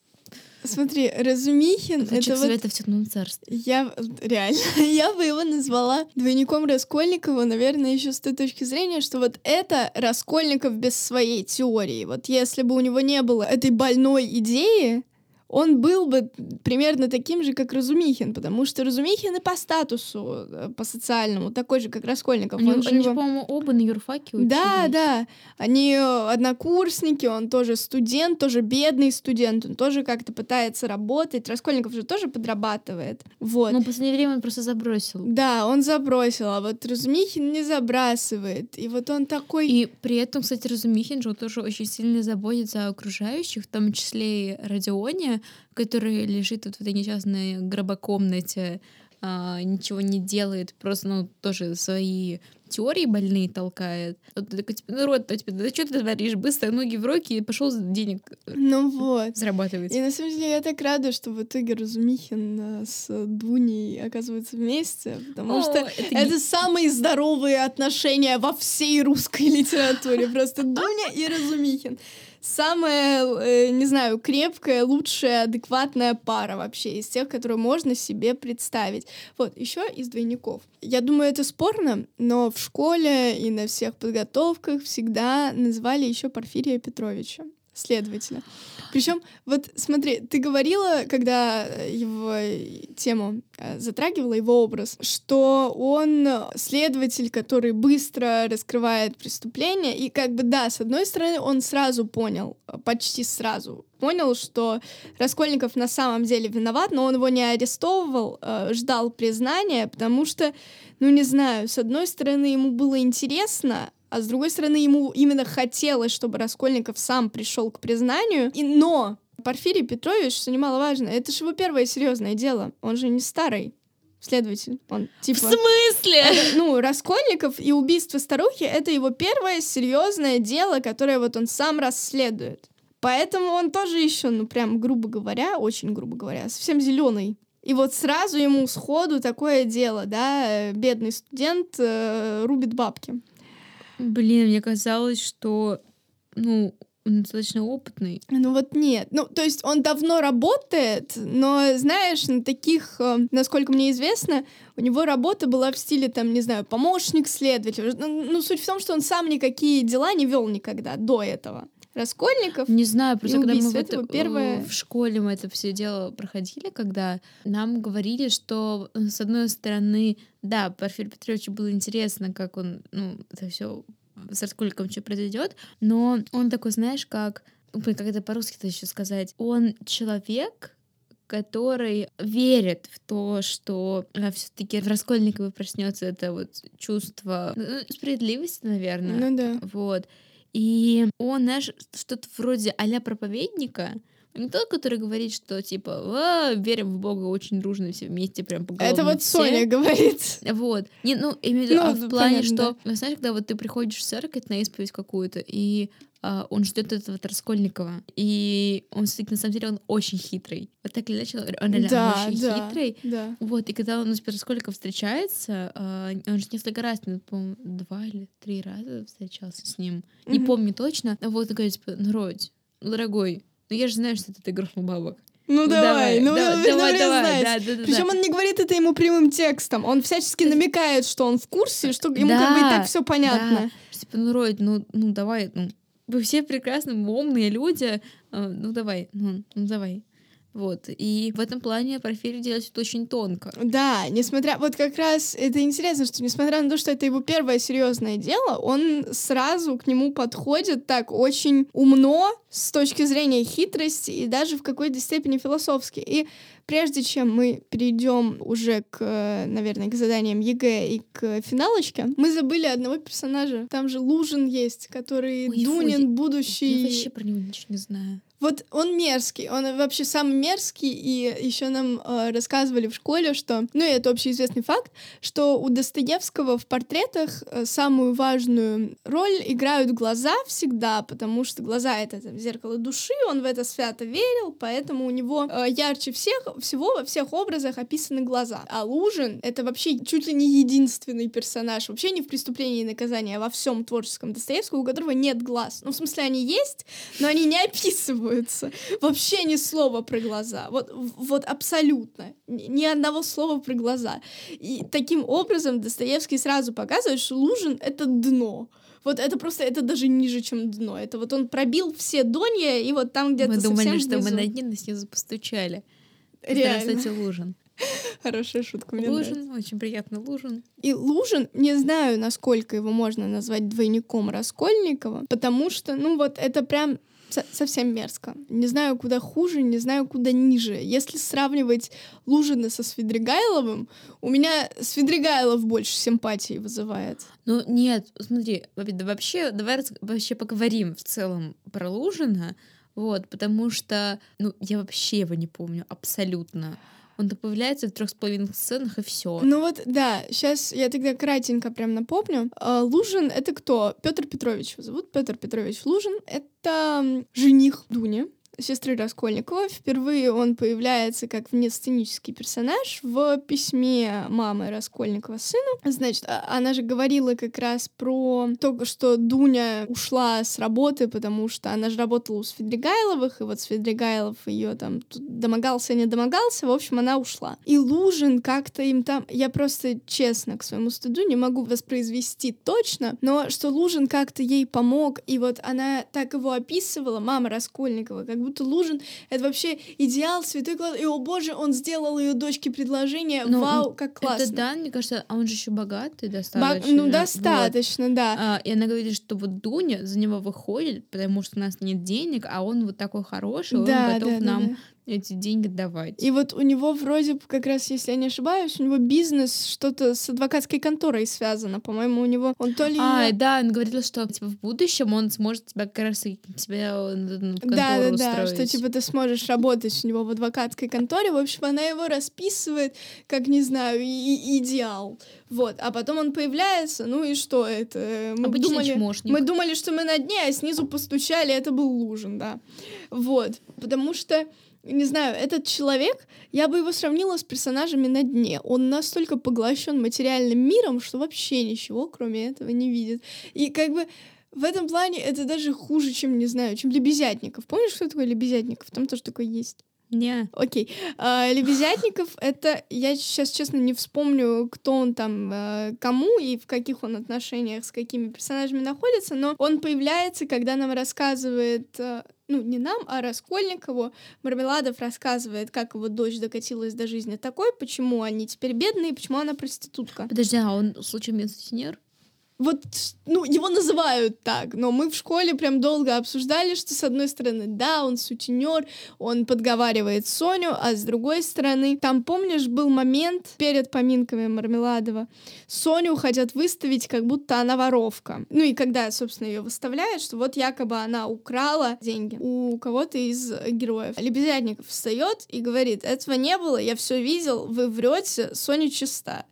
Смотри, Разумихин... Это, это, вот... это в темном царстве. Я реально, я бы его назвала двойником Раскольникова, наверное, еще с той точки зрения, что вот это Раскольников без своей теории. Вот если бы у него не было этой больной идеи, он был бы примерно таким же, как Разумихин, потому что Разумихин и по статусу, э, по социальному, такой же, как Раскольников. Они, он они его... по-моему, оба на юрфаке учились. Да, да. Они э, однокурсники, он тоже студент, тоже бедный студент, он тоже как-то пытается работать. Раскольников же тоже подрабатывает. Вот. Ну, в последнее время он просто забросил. Да, он забросил, а вот Разумихин не забрасывает. И вот он такой... И при этом, кстати, Разумихин же тоже очень сильно заботится о окружающих, в том числе и Родионе, который лежит вот в этой несчастной гробокомнате, а, ничего не делает, просто, ну, тоже свои теории больные толкает. Вот такой, типа, ну, рот, типа, да что ты творишь? Быстро ноги в руки и пошел денег ну, вот. зарабатывать. И на самом деле я так рада, что в итоге Разумихин э, с Дуней оказываются вместе, потому О, что это, это не... самые здоровые отношения во всей русской литературе. Просто Дуня и Разумихин самая, э, не знаю, крепкая, лучшая, адекватная пара вообще из тех, которые можно себе представить. Вот, еще из двойников. Я думаю, это спорно, но в школе и на всех подготовках всегда называли еще Порфирия Петровича следователя. Причем, вот смотри, ты говорила, когда его тему э, затрагивала, его образ, что он следователь, который быстро раскрывает преступление, и как бы да, с одной стороны, он сразу понял, почти сразу понял, что Раскольников на самом деле виноват, но он его не арестовывал, э, ждал признания, потому что, ну не знаю, с одной стороны, ему было интересно, а с другой стороны, ему именно хотелось, чтобы Раскольников сам пришел к признанию. И, но Порфирий Петрович, что немаловажно, это же его первое серьезное дело. Он же не старый следователь. Он типа... В смысле? Это, ну, Раскольников и убийство старухи — это его первое серьезное дело, которое вот он сам расследует. Поэтому он тоже еще, ну, прям, грубо говоря, очень грубо говоря, совсем зеленый. И вот сразу ему сходу такое дело, да, бедный студент э, рубит бабки. Блин, мне казалось, что, ну, он достаточно опытный. Ну вот нет. Ну, то есть он давно работает, но, знаешь, на таких, э, насколько мне известно, у него работа была в стиле, там, не знаю, помощник следователя. Ну, ну суть в том, что он сам никакие дела не вел никогда до этого. Раскольников. Не знаю, просто когда мы в, это, первое... в школе мы это все дело проходили, когда нам говорили, что э, с одной стороны, да, Порфирию Петровичу было интересно, как он, ну, это все с Раскольниковым что произойдет, но он такой, знаешь, как, как это по-русски-то еще сказать, он человек, который верит в то, что а, все-таки в Раскольникове проснется это вот чувство ну, справедливости, наверное. Ну да. Вот. И он, знаешь, что-то вроде а проповедника, не тот, который говорит, что типа верим в Бога очень дружно все вместе, прям по Это вот все. Соня говорит. Вот. Не, ну, именно ну, а в плане, понятно, что, да. знаешь, когда вот ты приходишь в церковь на исповедь какую-то, и он ждет этого Раскольникова. И он, кстати, на самом деле, он очень хитрый. Вот так или иначе, он реально да, очень да, хитрый. Да. Вот, и когда он, типа, Раскольников встречается, а, он же несколько раз, ну, по-моему, два или три раза встречался с ним. Mm-hmm. Не помню точно. Вот, такой, типа, народ, ну, дорогой, ну я же знаю, что ты грохнул бабок. Ну, ну давай, ну давай, давай, давай. Да, да, да, Причем он не говорит это ему прямым текстом, он всячески намекает, что он в курсе, что ему да, как бы и так все понятно. Да. Типа, ну, Рой, ну, ну давай, ну, вы все прекрасные, умные люди, э, ну давай, ну, ну давай. Вот. И в этом плане Порфирий делает это очень тонко. Да, несмотря... Вот как раз это интересно, что несмотря на то, что это его первое серьезное дело, он сразу к нему подходит так очень умно, с точки зрения хитрости и даже в какой-то степени философски. И прежде чем мы перейдем уже к, наверное, к заданиям ЕГЭ и к финалочке, мы забыли одного персонажа. Там же Лужин есть, который Ой, Дунин, фу, будущий... Я вообще про него ничего не знаю. Вот он мерзкий, он вообще самый мерзкий, и еще нам э, рассказывали в школе, что, ну и это общеизвестный факт, что у Достоевского в портретах э, самую важную роль играют глаза всегда, потому что глаза — это там, зеркало души, он в это свято верил, поэтому у него э, ярче всех, всего во всех образах описаны глаза. А Лужин — это вообще чуть ли не единственный персонаж, вообще не в «Преступлении и наказании», а во всем творчестве Достоевского, у которого нет глаз. Ну, в смысле, они есть, но они не описывают описываются. Вообще ни слова про глаза. Вот, вот абсолютно. Ни одного слова про глаза. И таким образом Достоевский сразу показывает, что Лужин — это дно. Вот это просто, это даже ниже, чем дно. Это вот он пробил все донья, и вот там где-то Мы думали, что мы на дне, но снизу постучали. Реально. Кстати, Лужин. Хорошая шутка. Мне Лужин, нравится. очень приятно, Лужин. И Лужин, не знаю, насколько его можно назвать двойником Раскольникова, потому что, ну вот, это прям совсем мерзко. Не знаю, куда хуже, не знаю, куда ниже. Если сравнивать Лужина со Свидригайловым, у меня Свидригайлов больше симпатии вызывает. Ну, нет, смотри, вообще, давай вообще поговорим в целом про Лужина, вот, потому что, ну, я вообще его не помню, абсолютно. Он-то появляется в трех с половиной сценах, и все. Ну вот, да, сейчас я тогда кратенько прям напомню. А, Лужин — это кто? Петр Петрович зовут. Петр Петрович Лужин — это жених Дуни, сестры Раскольникова. Впервые он появляется как внесценический персонаж в письме мамы Раскольникова сыну. Значит, а- она же говорила как раз про то, что Дуня ушла с работы, потому что она же работала у Свидригайловых, и вот Свидригайлов ее там домогался, не домогался, в общем, она ушла. И Лужин как-то им там... Я просто, честно, к своему стыду не могу воспроизвести точно, но что Лужин как-то ей помог, и вот она так его описывала, мама Раскольникова, как будто Лужин — это вообще идеал, святой клад, и, о боже, он сделал ее дочке предложение, Ну, вау, как классно. Это да, мне кажется, а он же еще богатый достаточно. ну, вот. достаточно, да. А, и она говорит, что вот Дуня за него выходит, потому что у нас нет денег, а он вот такой хороший, Да, он готов да, да, нам да. Эти деньги давать. И вот у него вроде бы, как раз, если я не ошибаюсь, у него бизнес что-то с адвокатской конторой связано. По-моему, у него он то ли... А, да, он говорил, что типа в будущем он сможет тебя как раз и тебя э, в контору Да, да, да, устроить. что типа ты сможешь работать у него в адвокатской конторе. В общем, она его расписывает как, не знаю, и- и- идеал. Вот. А потом он появляется, ну и что это? Мы Обычный думали, чмошник. мы думали, что мы на дне, а снизу постучали, это был Лужин, да. Вот. Потому что не знаю, этот человек, я бы его сравнила с персонажами на дне. Он настолько поглощен материальным миром, что вообще ничего, кроме этого, не видит. И как бы в этом плане это даже хуже, чем, не знаю, чем Лебезятников. Помнишь, кто такой Лебезятников? Там тоже такой есть. Не. Окей. А, Лебезятников — это... Я сейчас, честно, не вспомню, кто он там, э, кому и в каких он отношениях с какими персонажами находится, но он появляется, когда нам рассказывает... э, ну, не нам, а Раскольникову. Мармеладов рассказывает, как его дочь докатилась до жизни такой, почему они теперь бедные, почему она проститутка. Подожди, а он случайно миссионер? Вот, ну, его называют так, но мы в школе прям долго обсуждали, что с одной стороны, да, он сутенер, он подговаривает Соню, а с другой стороны, там, помнишь, был момент перед поминками Мармеладова, Соню хотят выставить, как будто она воровка. Ну и когда, собственно, ее выставляют, что вот якобы она украла деньги у кого-то из героев. Лебезятников встает и говорит, этого не было, я все видел, вы врете, Соня чиста.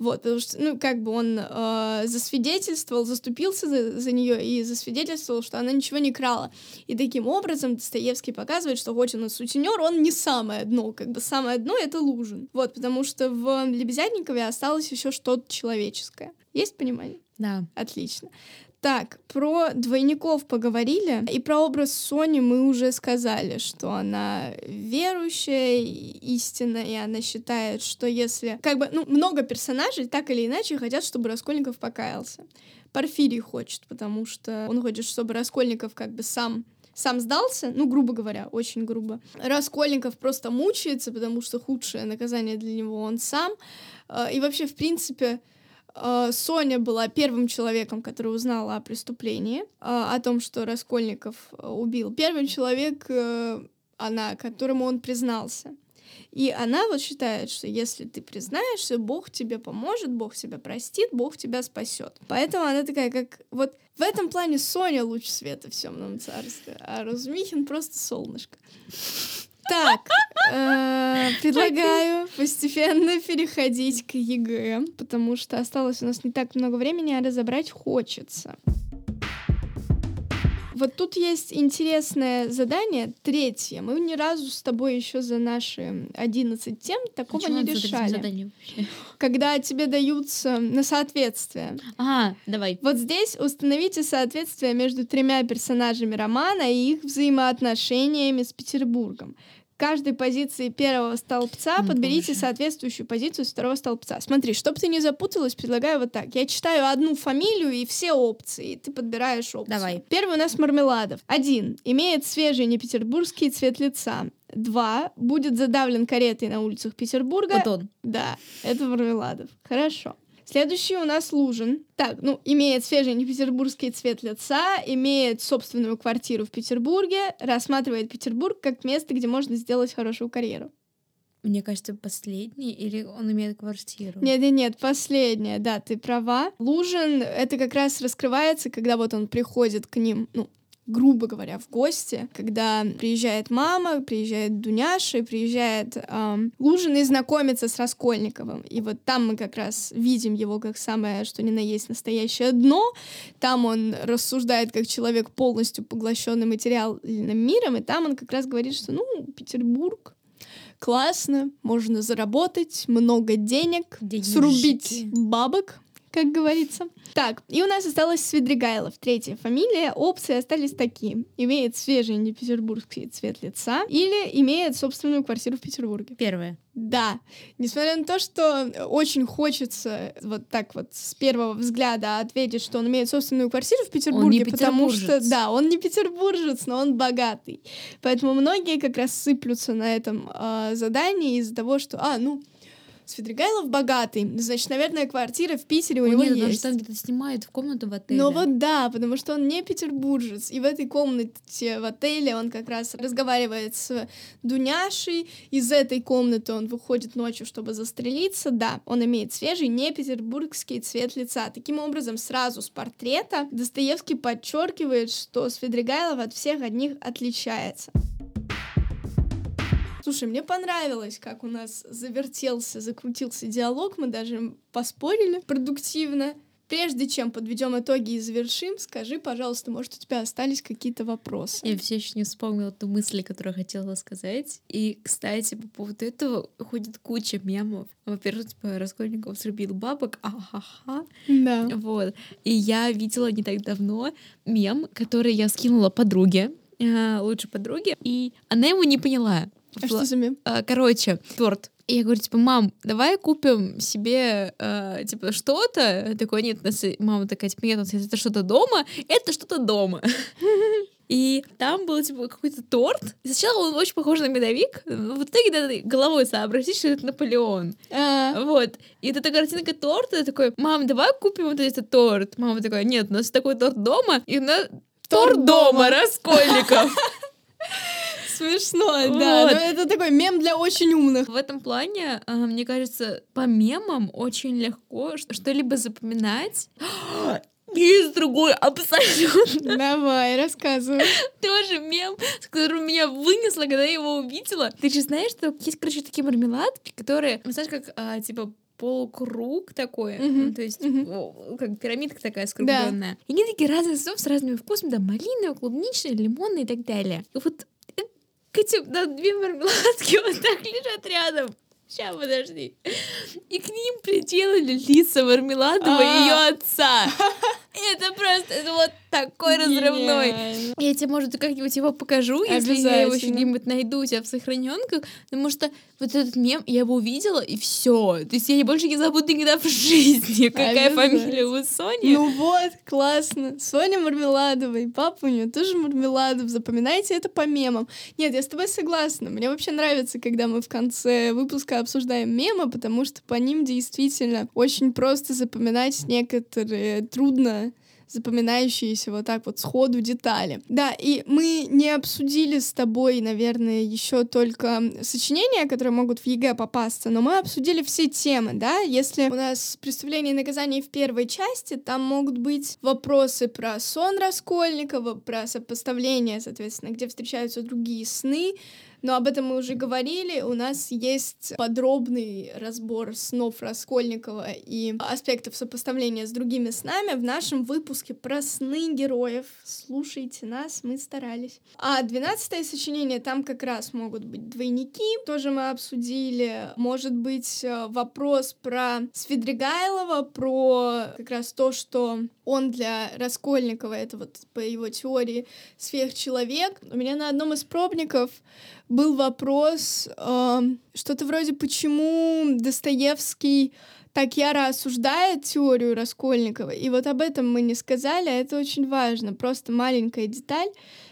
Вот, потому что, ну, как бы он э, засвидетельствовал, заступился за, за нее и засвидетельствовал, что она ничего не крала. И таким образом Достоевский показывает, что хоть он и сутенер, он не самое дно, как бы самое дно — это Лужин. Вот, потому что в Лебезятникове осталось еще что-то человеческое. Есть понимание? Да. Отлично. Так, про двойников поговорили, и про образ Сони мы уже сказали, что она верующая, и истинная, и она считает, что если... Как бы, ну, много персонажей так или иначе хотят, чтобы Раскольников покаялся. Порфирий хочет, потому что он хочет, чтобы Раскольников как бы сам сам сдался, ну, грубо говоря, очень грубо. Раскольников просто мучается, потому что худшее наказание для него он сам. Э, И вообще, в принципе, Соня была первым человеком, который узнала о преступлении, э, о том, что Раскольников э, убил. Первый человек, э, она, которому он признался. И она вот считает, что если ты признаешься, Бог тебе поможет, Бог тебя простит, Бог тебя спасет. Поэтому она такая, как вот в этом плане Соня луч света в темном царстве, а Разумихин просто солнышко. Так, э, предлагаю постепенно переходить к ЕГЭ, потому что осталось у нас не так много времени, а разобрать хочется. Вот тут есть интересное задание, третье. Мы ни разу с тобой еще за наши 11 тем такого Почему не решали. Когда тебе даются на соответствие. А, давай. Вот здесь установите соответствие между тремя персонажами романа и их взаимоотношениями с Петербургом. Каждой позиции первого столбца М, подберите боже. соответствующую позицию с второго столбца. Смотри, чтобы ты не запуталась, предлагаю вот так. Я читаю одну фамилию и все опции, и ты подбираешь опцию. Давай. Первый у нас Мармеладов. Один. Имеет свежий непетербургский цвет лица. Два. Будет задавлен каретой на улицах Петербурга. Вот он. Да, это Мармеладов. Хорошо. Следующий у нас Лужин. Так, ну, имеет свежий непетербургский цвет лица, имеет собственную квартиру в Петербурге, рассматривает Петербург как место, где можно сделать хорошую карьеру. Мне кажется, последний или он имеет квартиру? Нет, нет, нет, последняя, да, ты права. Лужин, это как раз раскрывается, когда вот он приходит к ним, ну, грубо говоря, в гости, когда приезжает мама, приезжает Дуняша, и приезжает ам, Лужин и знакомится с Раскольниковым. И вот там мы как раз видим его как самое, что ни на есть настоящее дно. Там он рассуждает как человек полностью поглощенный материальным миром, и там он как раз говорит, что, ну, Петербург, классно, можно заработать много денег, Денежки. срубить бабок, как говорится. Так, и у нас осталось Свидригайлов, третья фамилия. Опции остались такие. Имеет свежий непетербургский цвет лица или имеет собственную квартиру в Петербурге. Первое. Да, несмотря на то, что очень хочется вот так вот с первого взгляда ответить, что он имеет собственную квартиру в Петербурге, потому что, да, он не петербуржец, но он богатый. Поэтому многие как раз сыплются на этом а, задании из-за того, что, а, ну, Свидригайлов богатый, значит, наверное, квартира в Питере у О, него нет, есть. там где-то снимает в комнату в отеле. Ну вот да, потому что он не петербуржец. И в этой комнате в отеле он как раз разговаривает с Дуняшей. Из этой комнаты он выходит ночью, чтобы застрелиться. Да, он имеет свежий не петербургский цвет лица. Таким образом, сразу с портрета Достоевский подчеркивает, что Свидригайлов от всех одних отличается. Слушай, мне понравилось, как у нас завертелся, закрутился диалог. Мы даже поспорили продуктивно. Прежде чем подведем итоги и завершим, скажи, пожалуйста, может, у тебя остались какие-то вопросы? Я все еще не вспомнила ту мысль, которую хотела сказать. И, кстати, по поводу этого ходит куча мемов. Во-первых, типа, Раскольников срубил бабок, ахаха. Да. Вот. И я видела не так давно мем, который я скинула подруге, э, лучшей подруге, и она его не поняла. А что за мем? А, Короче, торт. И я говорю, типа, мам, давай купим себе, э, типа, что-то. Такой, нет, нас мама такая, типа, нет, это что-то дома, это что-то дома. И там был, типа, какой-то торт. И сначала он очень похож на медовик. В итоге надо головой сообразить, что это Наполеон. А, Вот. И это такая картинка торта. Я такой, мам, давай купим вот этот торт. Мама такая, нет, у нас такой торт дома. И у нас Торт торт дома. дома, Раскольников. смешно, да. Вот. Но это такой мем для очень умных. В этом плане, а, мне кажется, по мемам очень легко что-либо запоминать. Есть другой абсолютно Давай, рассказывай. тоже мем, с которым меня вынесло, когда я его увидела. Ты же знаешь, что есть, короче, такие мармеладки, которые, ну, знаешь, как, а, типа, полукруг такой, Мгм, ну, то есть о, как пирамидка такая скругленная. И они такие разных сортов с разными вкусами, да, малиновый, клубничный, лимонный и так далее. И вот к этим да, две мармеладки вот так лежат рядом. Сейчас, подожди. И к ним приделали лица Мармеладова и А. ее отца. Это просто, это вот такой разрывной. Я тебе, может, как-нибудь его покажу, если я его еще где-нибудь найду у тебя в сохраненках, потому что вот этот мем, я его увидела, и все. То есть я больше не забуду никогда в жизни, какая фамилия у Сони. Ну вот, классно. Соня Мармеладова, и папа у нее тоже Мармеладов. Запоминайте это по мемам. Нет, я с тобой согласна. Мне вообще нравится, когда мы в конце выпуска обсуждаем мемы, потому что по ним действительно очень просто запоминать некоторые трудно запоминающиеся вот так вот сходу детали. Да, и мы не обсудили с тобой, наверное, еще только сочинения, которые могут в ЕГЭ попасться, но мы обсудили все темы, да, если у нас «Преступление и наказание» в первой части, там могут быть вопросы про сон Раскольникова, про сопоставление, соответственно, где встречаются другие сны, но об этом мы уже говорили. У нас есть подробный разбор снов Раскольникова и аспектов сопоставления с другими снами в нашем выпуске про сны героев. Слушайте нас, мы старались. А двенадцатое сочинение, там как раз могут быть двойники, тоже мы обсудили. Может быть э, вопрос про Свидригайлова, про как раз то, что он для Раскольникова, это вот по его теории сверхчеловек. У меня на одном из пробников был вопрос, э, что-то вроде, почему Достоевский так яро осуждает теорию Раскольникова. И вот об этом мы не сказали, а это очень важно. Просто маленькая деталь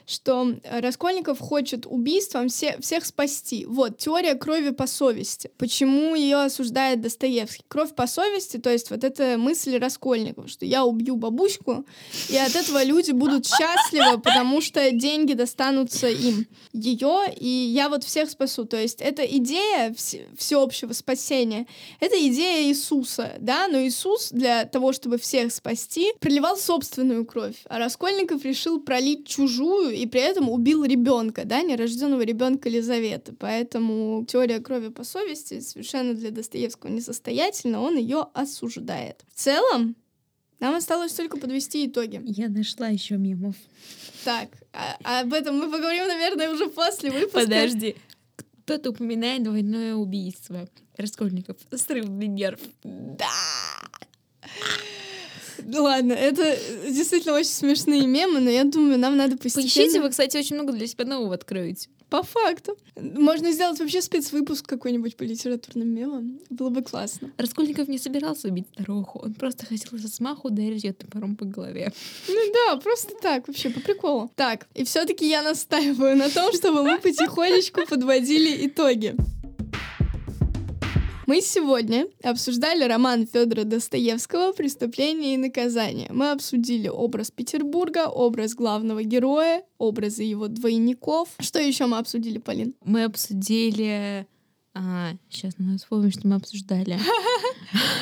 что Раскольников хочет убийством все, всех спасти. Вот, теория крови по совести. Почему ее осуждает Достоевский? Кровь по совести, то есть вот эта мысль Раскольникова, что я убью бабушку, и от этого люди будут счастливы, потому что деньги достанутся им. Ее, и я вот всех спасу. То есть это идея вс- всеобщего спасения, это идея Иисуса, да, но Иисус для того, чтобы всех спасти, проливал собственную кровь, а Раскольников решил пролить чужую и при этом убил ребенка, да, нерожденного ребенка Елизаветы. Поэтому теория крови по совести совершенно для Достоевского несостоятельна, он ее осуждает. В целом, нам осталось только подвести итоги. Я нашла еще мемов. Так, а, а об этом мы поговорим, наверное, уже после выпуска. Подожди. Кто-то упоминает двойное убийство. Раскольников. Срывный нерв. Да! Ладно, это действительно очень смешные мемы, но я думаю, нам надо постепенно... Поищите, вы, кстати, очень много для себя нового откроете. По факту. Можно сделать вообще спецвыпуск какой-нибудь по литературным мемам. Было бы классно. Раскольников не собирался убить старуху. Он просто хотел со смаху ударить ее топором по голове. Ну да, просто так, вообще, по приколу. Так, и все таки я настаиваю на том, чтобы мы потихонечку подводили итоги. Мы сегодня обсуждали роман Федора Достоевского «Преступление и наказание». Мы обсудили образ Петербурга, образ главного героя, образы его двойников. Что еще мы обсудили, Полин? Мы обсудили... А, сейчас надо вспомнить, что мы обсуждали.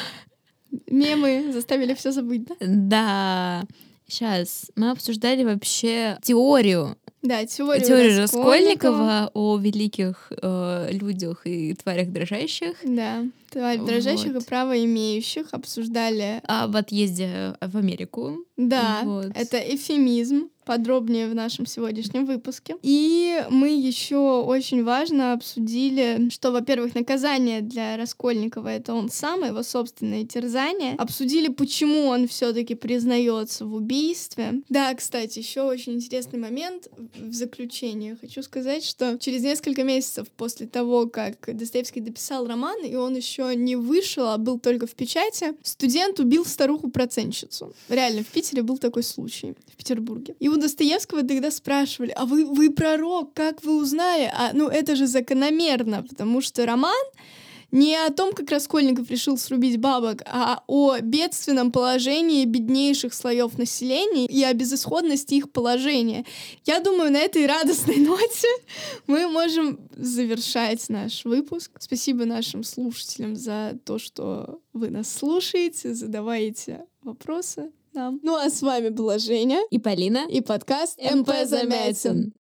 Мемы заставили все забыть, да? Да. Сейчас. Мы обсуждали вообще теорию да, теорию, теорию Раскольникова. Раскольникова о великих э, людях и тварях дрожащих. Да, тварь дрожащих Вот. и право имеющих обсуждали. Об отъезде в Америку. Да, Вот. это эфемизм. Подробнее в нашем сегодняшнем выпуске. И мы еще очень важно обсудили, что, во-первых, наказание для Раскольникова это он сам, его собственное терзание. Обсудили, почему он все-таки признается в убийстве. Да, кстати, еще очень интересный момент в заключение. Хочу сказать, что через несколько месяцев после того, как Достоевский дописал роман, и он не вышел, а был только в печати, студент убил старуху-процентщицу. Реально, в Питере был такой случай, в Петербурге. И у Достоевского тогда спрашивали, а вы, вы пророк, как вы узнали? А, ну, это же закономерно, потому что роман не о том, как Раскольников решил срубить бабок, а о бедственном положении беднейших слоев населения и о безысходности их положения. Я думаю, на этой радостной ноте мы можем завершать наш выпуск. Спасибо нашим слушателям за то, что вы нас слушаете, задаваете вопросы нам. Ну а с вами была Женя И Полина. и подкаст МП Замятин.